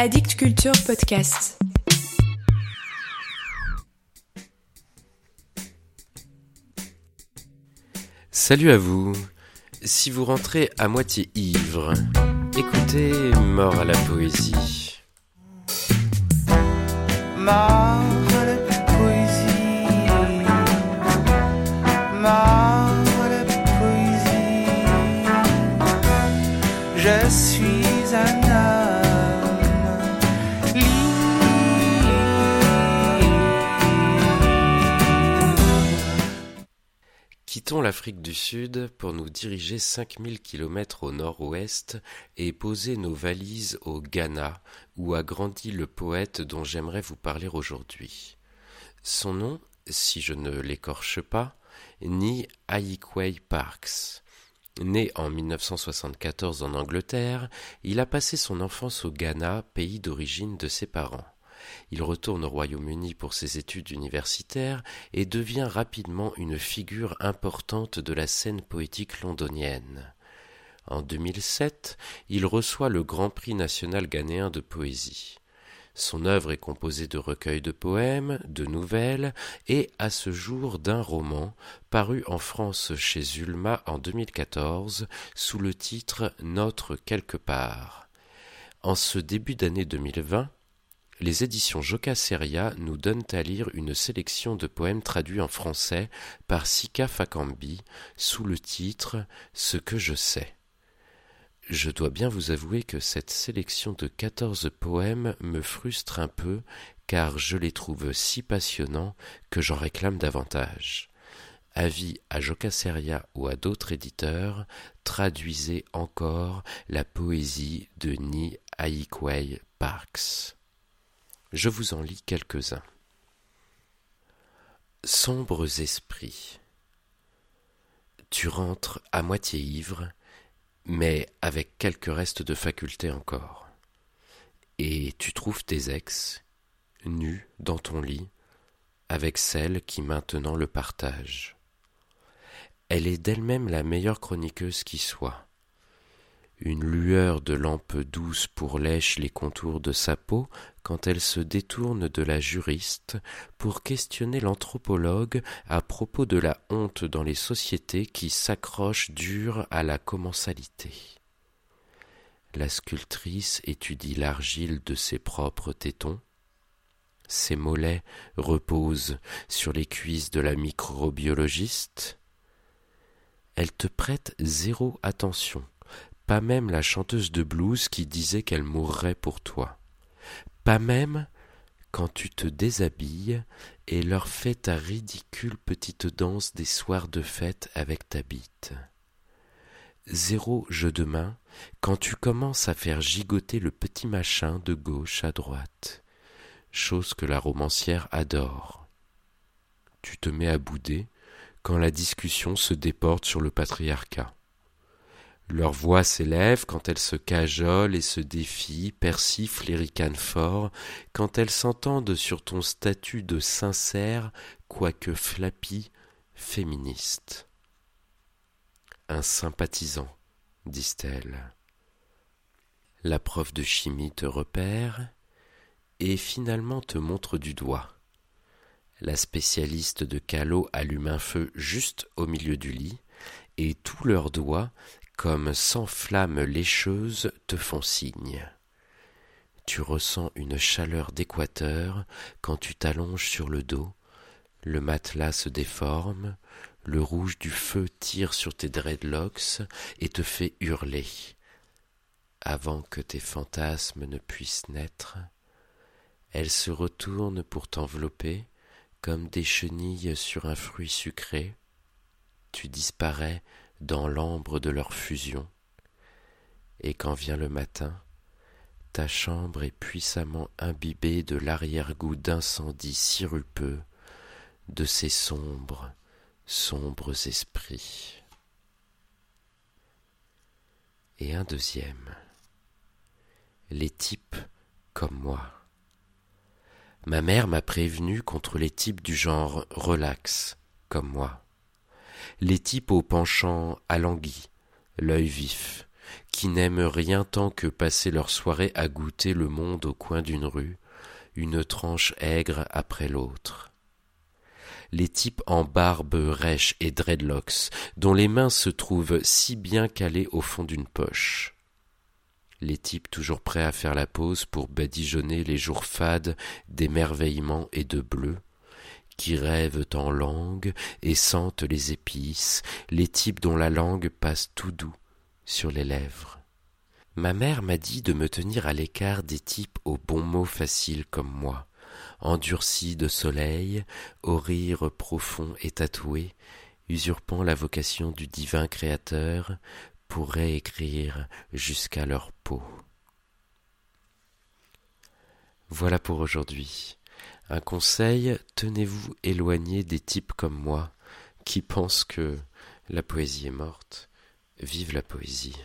Addict Culture Podcast. Salut à vous. Si vous rentrez à moitié ivre, écoutez Mort à la poésie. Mort Quittons l'Afrique du Sud pour nous diriger 5000 km au nord-ouest et poser nos valises au Ghana, où a grandi le poète dont j'aimerais vous parler aujourd'hui. Son nom, si je ne l'écorche pas, Ni Aikwei Parks. Né en 1974 en Angleterre, il a passé son enfance au Ghana, pays d'origine de ses parents. Il retourne au Royaume-Uni pour ses études universitaires et devient rapidement une figure importante de la scène poétique londonienne. En 2007, il reçoit le Grand Prix national ghanéen de poésie. Son œuvre est composée de recueils de poèmes, de nouvelles et, à ce jour, d'un roman paru en France chez Zulma en 2014 sous le titre Notre quelque part. En ce début d'année 2020, les éditions Jocaseria nous donnent à lire une sélection de poèmes traduits en français par Sika Fakambi sous le titre Ce que je sais. Je dois bien vous avouer que cette sélection de quatorze poèmes me frustre un peu car je les trouve si passionnants que j'en réclame davantage. Avis à Jocaseria ou à d'autres éditeurs, traduisez encore la poésie de Ni Aikwei Parks. Je vous en lis quelques-uns. Sombres esprits. Tu rentres à moitié ivre, mais avec quelques restes de faculté encore. Et tu trouves tes ex, nus dans ton lit, avec celle qui maintenant le partage. Elle est d'elle-même la meilleure chroniqueuse qui soit. Une lueur de lampe douce pourlèche les contours de sa peau quand elle se détourne de la juriste pour questionner l'anthropologue à propos de la honte dans les sociétés qui s'accrochent dur à la commensalité. La sculptrice étudie l'argile de ses propres tétons. Ses mollets reposent sur les cuisses de la microbiologiste. Elle te prête zéro attention pas même la chanteuse de blues qui disait qu'elle mourrait pour toi, pas même quand tu te déshabilles et leur fais ta ridicule petite danse des soirs de fête avec ta bite. Zéro jeu de main quand tu commences à faire gigoter le petit machin de gauche à droite, chose que la romancière adore. Tu te mets à bouder quand la discussion se déporte sur le patriarcat. Leur voix s'élève quand elles se cajolent et se défient, persiflent et ricanent fort, quand elles s'entendent sur ton statut de sincère, quoique flappy, féministe. Un sympathisant, disent-elles. La prof de chimie te repère et finalement te montre du doigt. La spécialiste de calot allume un feu juste au milieu du lit, et tous leurs doigts comme cent flammes lécheuses te font signe. Tu ressens une chaleur d'équateur quand tu t'allonges sur le dos, le matelas se déforme, le rouge du feu tire sur tes dreadlocks et te fait hurler. Avant que tes fantasmes ne puissent naître, elles se retournent pour t'envelopper comme des chenilles sur un fruit sucré. Tu disparais dans l'ambre de leur fusion, et quand vient le matin, ta chambre est puissamment imbibée de l'arrière-goût d'incendie sirupeux de ces sombres, sombres esprits. Et un deuxième, les types comme moi. Ma mère m'a prévenu contre les types du genre relax, comme moi les types au penchant alangui, l'œil vif, qui n'aiment rien tant que passer leur soirée à goûter le monde au coin d'une rue, une tranche aigre après l'autre. Les types en barbe rêche et dreadlocks, dont les mains se trouvent si bien calées au fond d'une poche. Les types toujours prêts à faire la pause pour badigeonner les jours fades d'émerveillement et de bleu, qui rêvent en langue et sentent les épices, les types dont la langue passe tout doux sur les lèvres. Ma mère m'a dit de me tenir à l'écart des types aux bons mots faciles comme moi, endurcis de soleil, aux rires profonds et tatoués, usurpant la vocation du divin créateur pour réécrire jusqu'à leur peau. Voilà pour aujourd'hui. Un conseil, tenez-vous éloigné des types comme moi qui pensent que la poésie est morte. Vive la poésie.